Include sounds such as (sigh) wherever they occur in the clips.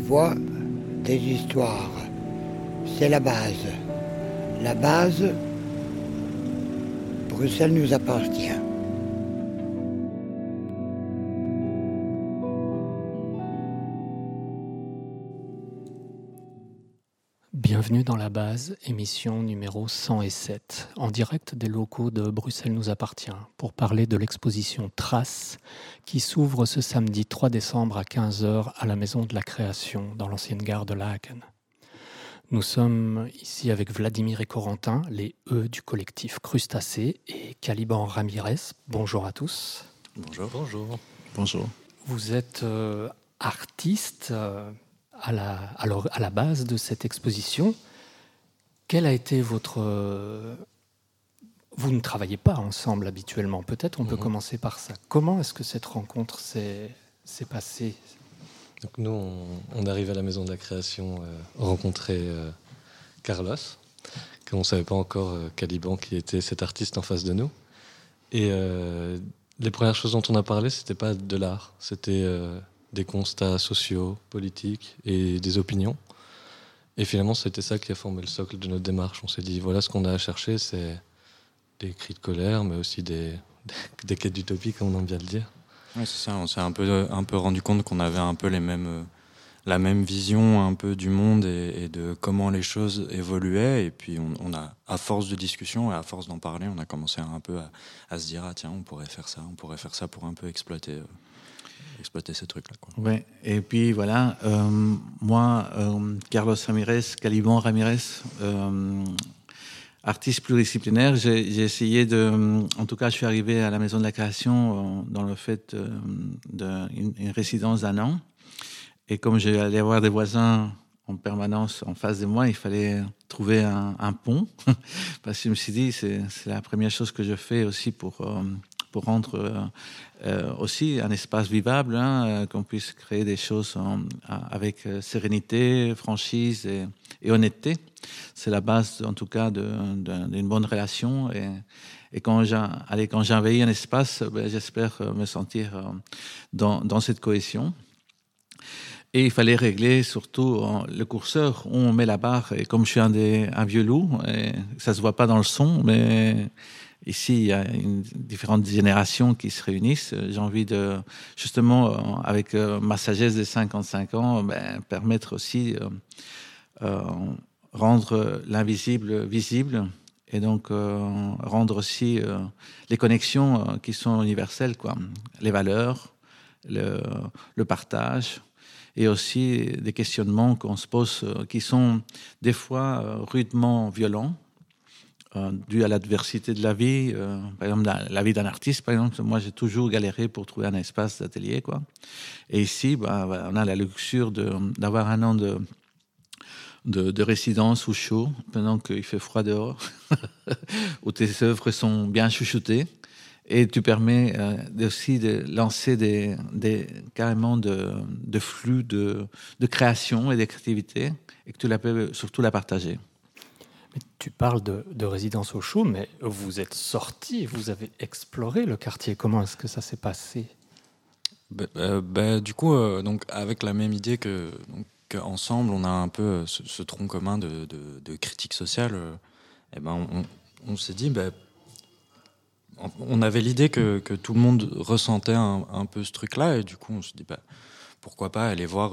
des des histoires. C'est la base. La base, Bruxelles nous appartient. Bienvenue dans la base, émission numéro 107, en direct des locaux de Bruxelles nous appartient, pour parler de l'exposition Traces, qui s'ouvre ce samedi 3 décembre à 15h à la Maison de la Création, dans l'ancienne gare de Laken. Nous sommes ici avec Vladimir et Corentin, les E du collectif Crustacé, et Caliban Ramirez. Bonjour à tous. Bonjour. Bonjour. Bonjour. Vous êtes euh, artiste. Euh, à la, à la base de cette exposition. Quel a été votre... Vous ne travaillez pas ensemble habituellement, peut-être on peut mhm. commencer par ça. Comment est-ce que cette rencontre s'est passée? Donc Nous, on, arrive à la maison de la création euh, rencontrer euh, Carlos, qu'on ne savait pas encore euh, Caliban qui était cet artiste en face de nous. Et les premières choses dont on a parlé, c'était pas de l'art, c'était des constats sociaux, politiques et des opinions. Et finalement, c'était ça qui a formé le socle de notre démarche. On s'est dit, voilà ce qu'on a à chercher, c'est des cris de colère, mais aussi des, (laughs) des, quêtes d'utopie, comme on aime bien le dire. Oui, c'est ça. On s'est un peu, un peu rendu compte qu'on avait un peu les mêmes, la même vision un peu du monde et, de comment les choses évoluaient. Et puis, on, a, à force de discussion et à force d'en parler, on a commencé un peu à, à, se dire, ah tiens, on pourrait faire ça, on pourrait faire ça pour un peu exploiter euh, exploiter ces trucs-là. Oui, et puis voilà, euh, moi, euh, Carlos Ramirez, Caliban Ramirez, euh, artiste pluridisciplinaire, j'ai essayé de. En tout cas, je suis arrivé à la Maison de la Création dans le fait d'une résidence d'un an. Et comme j'allais avoir des voisins en permanence en face de moi, il fallait trouver un pont. (laughs) Parce que je me suis dit, c'est la première chose que je fais aussi pour pour rendre euh, euh, aussi un espace vivable, hein, euh, qu'on puisse créer des choses avec sérénité, franchise et, honnêteté. C'est la base, en tout cas, d'une bonne relation. Et, et quand j'envahis un espace, ben, j'espère me sentir dans, cette cohésion. Et il fallait régler surtout le curseur où on met la barre. Et comme je suis un, vieux loup, ça se voit pas dans le son, mais Ici, il y a différentes générations qui se réunissent. J'ai envie de, justement, euh, avec euh, ma sagesse de 55 ans, ben, permettre aussi euh, rendre l'invisible visible et donc rendre aussi les connexions qui sont universelles, quoi. les valeurs, le, le partage et aussi des questionnements qu'on se pose qui sont des fois rudement violents euh, dû à l'adversité de la vie. Euh, par exemple, la vie d'un artiste, par exemple, moi j'ai toujours galéré pour trouver un espace d'atelier. quoi. Et ici, bah, on a la luxure d'avoir un an de, de, résidence au chaud, pendant qu'il fait froid dehors, (laughs) où tes œuvres sont bien chouchoutées. Et tu permets euh, aussi de lancer des, des carrément de, de flux de, de création et de créativité, et que tu la peux surtout la partager tu parles de, résidence au chaud, mais vous êtes sorti, vous avez exploré le quartier. Comment est-ce que ça s'est passé? Bah, bah, bah, Du coup, euh, donc, avec la même idée que, ensemble, on a un peu euh, ce, tronc commun de, critique sociale, euh, eh ben, on, s'est dit, on avait l'idée que, tout le monde ressentait un, peu ce truc-là, et du coup, on s'est dit, pourquoi pas aller voir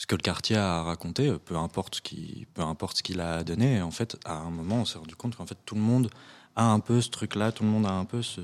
ce que le quartier a raconté, peu importe ce qui, peu importe ce qu'il a donné. en fait, à un moment, on s'est rendu compte qu'en fait, tout le monde a un peu ce truc-là, tout le monde a un peu ce,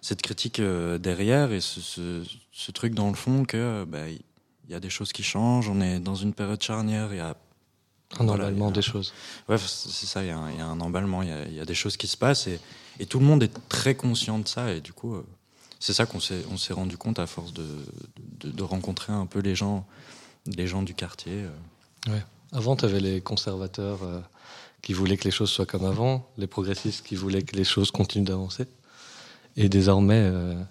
cette critique euh, derrière et ce, ce, truc dans le fond que bah, il y a des choses qui changent. On est dans une période charnière. Il y a un emballement des choses. Ouais, c'est ça. Il y, a un, emballement. Il y a, des choses qui se passent et, et, tout le monde est très conscient de ça. Et du coup, euh, c'est ça qu'on s'est, on s'est rendu compte à force de, de, de, rencontrer un peu les gens les gens du quartier. Euh. Ouais. Avant, tu avais les conservateurs euh, qui voulaient que les choses soient comme avant, les progressistes qui voulaient que les choses continuent d'avancer. Et désormais, euh,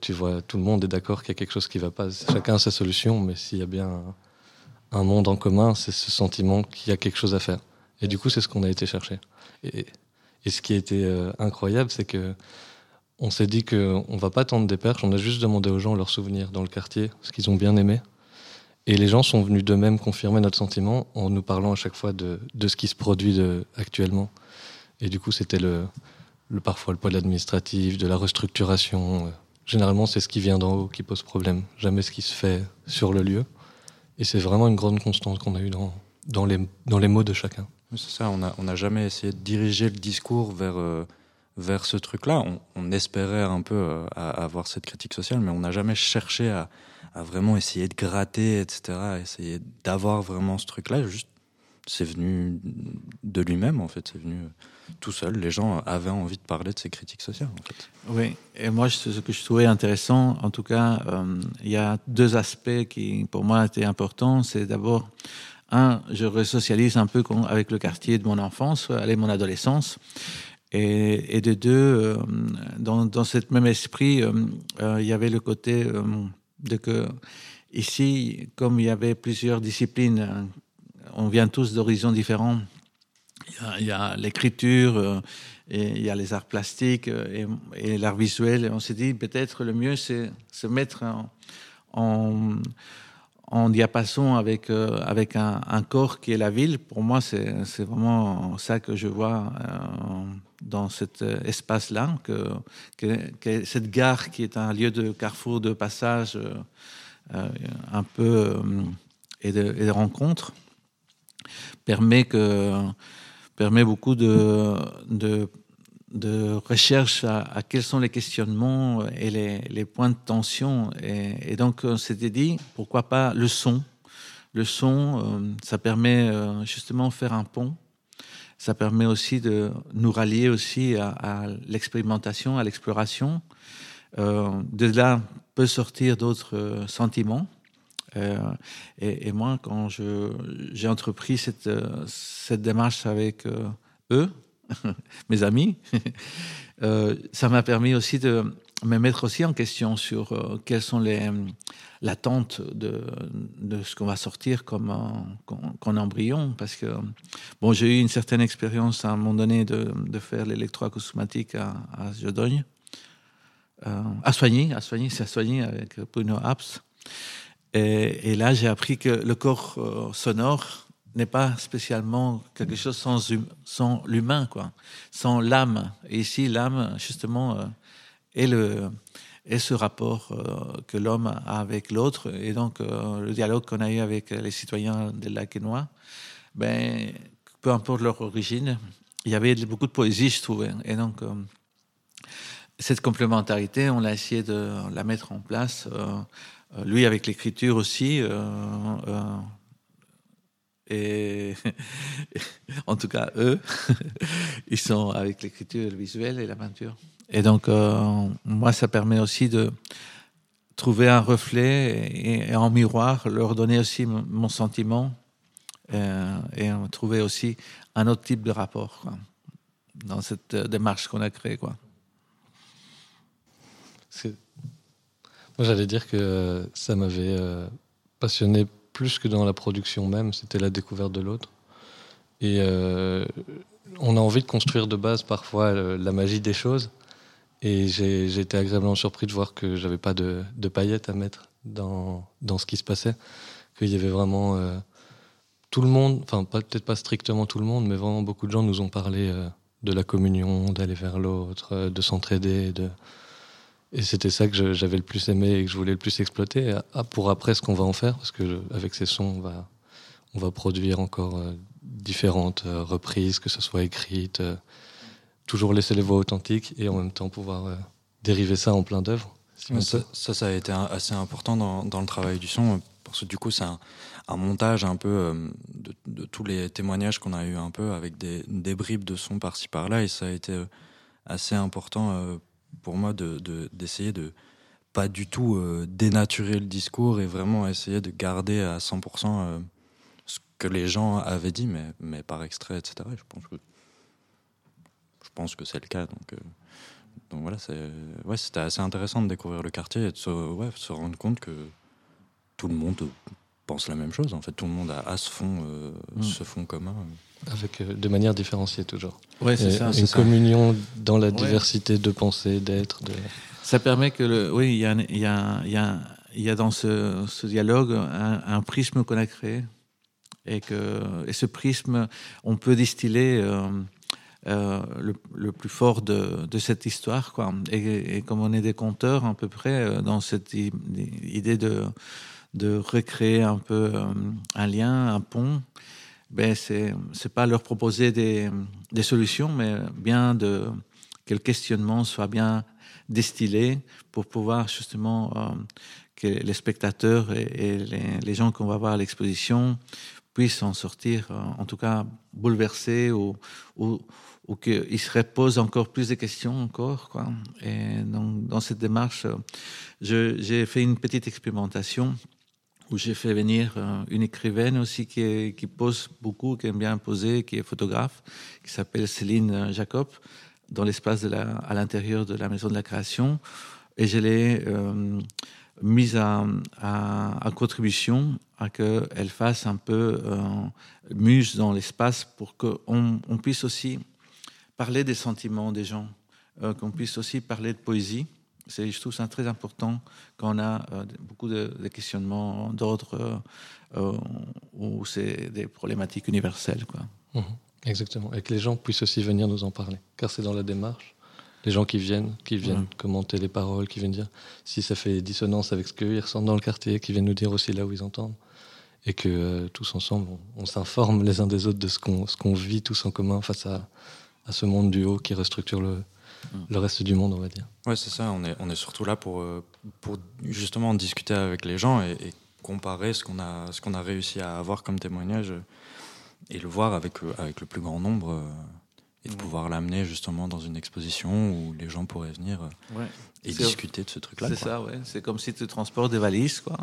tu vois, tout le monde est d'accord qu'il y a quelque chose qui ne va pas. Chacun a sa solution, mais s'il y a bien un, monde en commun, c'est ce sentiment qu'il y a quelque chose à faire. Et du coup, c'est ce qu'on a été chercher. Et, et, ce qui a été incroyable, c'est que on s'est dit qu'on ne va pas tendre des perches, on a juste demandé aux gens leurs souvenirs dans le quartier, ce qu'ils ont bien aimé. Et les gens sont venus d'eux-mêmes confirmer notre sentiment en nous parlant à chaque fois de, de ce qui se produit actuellement. Et du coup, c'était le, le, parfois le poids de l'administratif, de la restructuration. Généralement, c'est ce qui vient d'en haut qui pose problème, jamais ce qui se fait sur le lieu. Et c'est vraiment une grande constante qu'on a eue dans, dans, les, dans les mots de chacun. C'est ça, on n'a on a jamais essayé de diriger le discours vers, euh, vers ce truc-là. On, espérait un peu euh, avoir cette critique sociale, mais on n'a jamais cherché à, vraiment essayer de gratter, etc., essayer d'avoir vraiment ce truc-là. Juste, c'est venu de lui-même, en fait. C'est venu euh, tout seul. Les gens avaient envie de parler de ces critiques sociales. Oui, et moi, ce que je trouvais intéressant, en tout cas, euh, il y a deux aspects qui, pour moi, étaient importants. C'est d'abord un, je resocialise un peu avec le quartier de mon enfance, allez, mon adolescence. Et, et de deux, euh, dans, dans même esprit, euh, euh, il y avait le côté de que ici, comme il y avait plusieurs disciplines, on vient tous d'horizons différents. Il y a, l'écriture, il y a les arts plastiques et, l'art visuel. Et on s'est dit peut-être le mieux, c'est se mettre en, en diapason avec, avec un, corps qui est la ville. Pour moi, c'est vraiment ça que je vois dans cet espace-là, que, cette gare qui est un lieu de carrefour, de passage euh, un peu euh, et, de, et rencontre, permet, que, permet beaucoup de, de recherche à, quels sont les questionnements et les, points de tension. Et, donc, on s'était dit, pourquoi pas le son? Le son, euh, ça permet euh, justement de faire un pont. Ça permet aussi de nous rallier aussi à, l'expérimentation, à l'exploration. Euh, de là peut sortir d'autres euh, sentiments. Euh, et, moi, quand j'ai entrepris cette, cette démarche avec eux, (laughs) mes amis, (laughs) ça m'a permis aussi de me mettre aussi en question sur euh, quelles sont les l'attente de, de ce qu'on va sortir comme, embryon. Parce que bon j'ai eu une certaine expérience à un moment donné de, de faire l'électroacousmatique à, à Jodogne euh, à soigner à soigner c'est à soigner avec Bruno Apps. Et, là j'ai appris que le corps euh, sonore n'est pas spécialement quelque chose sans, hum, sans l'humain, quoi, sans l'âme. Et ici, l'âme, justement, est, le, est ce rapport euh, que l'homme a avec l'autre. Et donc, euh, le dialogue qu'on a eu avec les citoyens de Laquenois, ben, peu importe leur origine, il y avait beaucoup de poésie, je trouvais. Et donc, euh, cette complémentarité, on a essayé de la mettre en place. Lui, avec l'écriture aussi, et (laughs) en tout cas, eux, (laughs) ils sont avec l'écriture, le visuel et la peinture. Et donc, euh, moi, ça permet aussi de trouver un reflet et, et en miroir, leur donner aussi mon sentiment euh, et trouver aussi un autre type de rapport dans cette démarche qu'on a créée. Quoi. Moi, j'allais dire que ça m'avait euh, passionné plus que dans la production même, c'était la découverte de l'autre. Et euh, on a envie de construire de base parfois le, la magie des choses. Et j'ai été agréablement surpris de voir que j'avais pas de, paillettes à mettre dans, dans ce qui se passait. Qu'il y avait vraiment euh, tout le monde, enfin peut-être pas strictement tout le monde, mais vraiment beaucoup de gens nous ont parlé euh, de la communion, d'aller vers l'autre, euh, de s'entraider, de, et c'était ça que j'avais le plus aimé et que je voulais le plus exploiter. Ah, pour après, ce qu'on va en faire, parce que avec ces sons, on va, on va produire encore euh, différentes euh, reprises, que ce soit écrites, euh, toujours laisser les voix authentiques et en même temps pouvoir dériver ça en plein d'œuvres. Si ça, ça, ça, a été un, assez important dans, dans, le travail du son, parce que du coup, c'est un, un, montage un peu de, de, tous les témoignages qu'on a eu un peu avec des, des bribes de son par-ci par-là, et ça a été assez important pour moi d'essayer de, de, de pas du tout euh, dénaturer le discours et vraiment essayer de garder à 100% euh, ce que les gens avaient dit, mais, mais par extrait, etc. Et je pense que je pense que c'est le cas. Donc, euh, donc voilà, ouais, c'était assez intéressant de découvrir le quartier et de se, ouais, se rendre compte que tout le monde pense la même chose. En fait, tout le monde a, a ce fond, mmh. ce fond commun. Avec, euh, de manière différenciée toujours. Ouais, c'est ça. Une communion ça. dans la diversité de pensée, d'être. De... Ça permet que le, oui, il y a, y a, y a il y a dans ce, dialogue un, prisme qu'on a créé et que et ce prisme, on peut distiller euh, le, plus fort de, cette histoire. Quoi. Et, comme on est des conteurs à peu près euh, dans cette idée de, de recréer un peu euh, un lien, un pont, ben c'est c'est pas leur proposer des, des, solutions, mais bien de que le questionnement soit bien distillé pour pouvoir justement que les spectateurs et, les, gens qu'on va voir à l'exposition puissent en sortir, en tout cas bouleversés ou, ou, ou qu'il se repose encore plus de questions encore. Quoi. Et donc, dans cette démarche, j'ai fait une petite expérimentation où j'ai fait venir euh, une écrivaine aussi qui, pose beaucoup, qui aime bien poser, qui est photographe, qui s'appelle Céline Jacob, dans l'espace à l'intérieur de la Maison de la Création. Et je l'ai euh, mise à, à, contribution à qu'elle fasse un peu euh, muse dans l'espace pour qu'on on puisse aussi parler des sentiments des gens, qu'on puisse aussi parler de poésie. C'est, je trouve ça très important quand on a euh, beaucoup de, questionnements d'ordre euh, où c'est des problématiques universelles. Quoi. Mhm. exactement. Et que les gens puissent aussi venir nous en parler. Car c'est dans la démarche. Les gens qui viennent, qui viennent commenter les paroles, qui viennent dire si ça fait dissonance avec ce qu'ils ressentent dans le quartier, qui viennent nous dire aussi là où ils entendent. Et que tous ensemble, on, s'informe les uns des autres de ce qu'on, ce qu'on vit tous en commun face à, à ce monde du haut qui restructure le, le reste du monde, on va dire. Ouais, c'est ça. On est, on est surtout là pour, euh, pour justement discuter avec les gens et, comparer ce qu'on a, qu'on a réussi à avoir comme témoignage et le voir avec, euh, avec le plus grand nombre euh, et de pouvoir l'amener justement dans une exposition où les gens pourraient venir et discuter de ce truc-là. C'est ça, ouais. C'est comme si tu transportes des valises, quoi.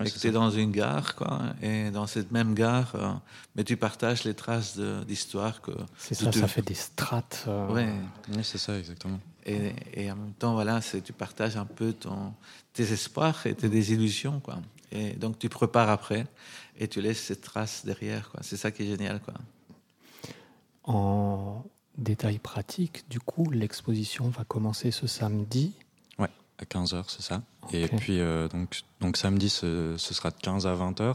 et que tu es dans une gare, quoi. Et dans cette même gare, euh, mais tu partages les traces d'histoire que. C'est ça, ça fait des strates. Euh... Ouais. Oui, c'est ça, exactement. Et, et, en même temps, voilà, tu partages un peu ton, tes espoirs et tes désillusions, quoi. Et donc tu prépares après et tu laisses ces traces derrière, quoi. C'est ça qui est génial, quoi. En détail pratique, du coup, l'exposition va commencer ce samedi à 15h, c'est ça. Et puis, euh, donc, donc samedi, ce, sera de 15 à 20h.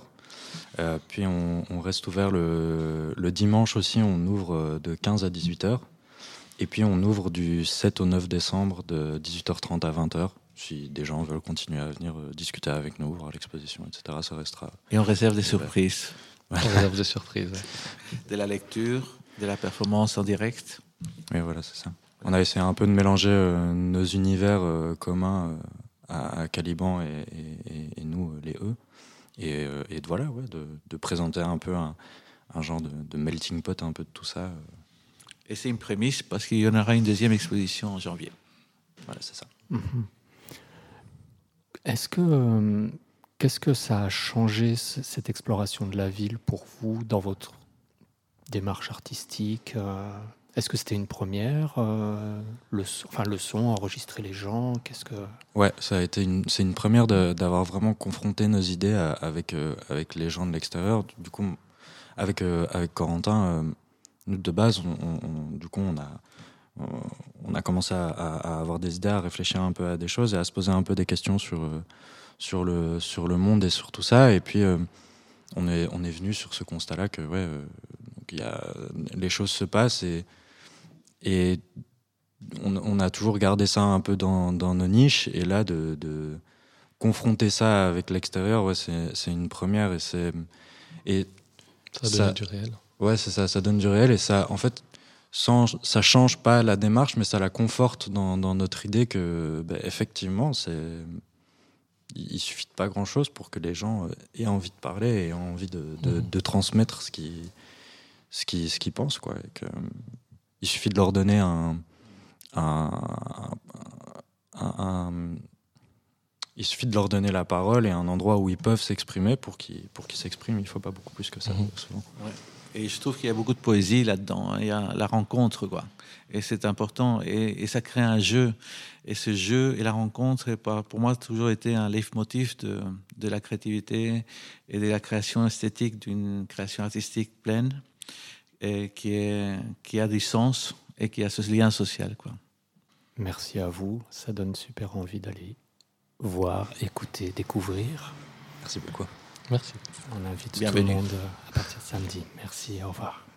Euh, puis on, reste ouvert le, le, dimanche aussi, on ouvre euh, de 15 à 18h. Et puis on ouvre du 7 au 9 décembre de 18h30 à 20h. Si des gens veulent continuer à venir discuter avec nous, voir l'exposition, etc., ça restera. Et on réserve des surprises. On réserve des surprises. De la lecture, de la performance en direct. Oui, voilà, c'est ça. On a essayé un peu de mélanger euh, nos univers euh, communs euh, à, Caliban et, nous, les E. Et, de, voilà, ouais, de, présenter un peu un, genre de, melting pot un peu de tout ça. Et c'est une prémisse parce qu'il y en aura une deuxième exposition en janvier. Voilà, c'est ça. Mhm. Est-ce que qu'est-ce que ça a changé cette exploration de la ville pour vous dans votre démarche artistique est-ce que c'était une première euh, le, Enfin, le son, enregistrer les gens Qu'est-ce que? Ouais, ça a été c'est une première d'avoir vraiment confronté nos idées avec euh, avec les gens de l'extérieur. Du coup, avec euh, avec Corentin, nous de base, on, du coup, on a on a commencé à, avoir des idées, à réfléchir un peu à des choses et à se poser un peu des questions sur sur le sur le monde et sur tout ça. Et puis on est on est venu sur ce constat-là que ouais, donc il y a les choses se passent et et on, a toujours gardé ça un peu dans, nos niches. Et là, de, confronter ça avec l'extérieur, ouais, c'est une première. Et c'est. Et ça donne du réel. Ouais, c'est ça, ça donne du réel. Et ça, en fait, sans, ça change pas la démarche, mais ça la conforte dans, notre idée que, bah, effectivement, c'est. Il suffit de pas grand chose pour que les gens aient envie de parler et aient envie de, mmh. transmettre ce qu'ils ce qui, ce qui pensent. Quoi. que, il suffit de leur donner un, il suffit de leur donner la parole et un endroit où ils peuvent s'exprimer pour qu'ils pour qu'ils s'expriment. Il ne faut pas beaucoup plus que ça, mhm. souvent. Et je trouve qu'il y a beaucoup de poésie là-dedans. Hein. Il y a la rencontre, quoi. Et c'est important. Et, ça crée un jeu. Et ce jeu et la rencontre, pour moi, toujours été un leitmotiv de, de la créativité et de la création esthétique d'une création artistique pleine et qui, est, qui a du sens et qui a ce lien social. Quoi. Merci à vous, ça donne super envie d'aller voir, écouter, découvrir. Merci beaucoup. Merci. On invite Bienvenue. tout le monde à partir de samedi. Merci, au revoir.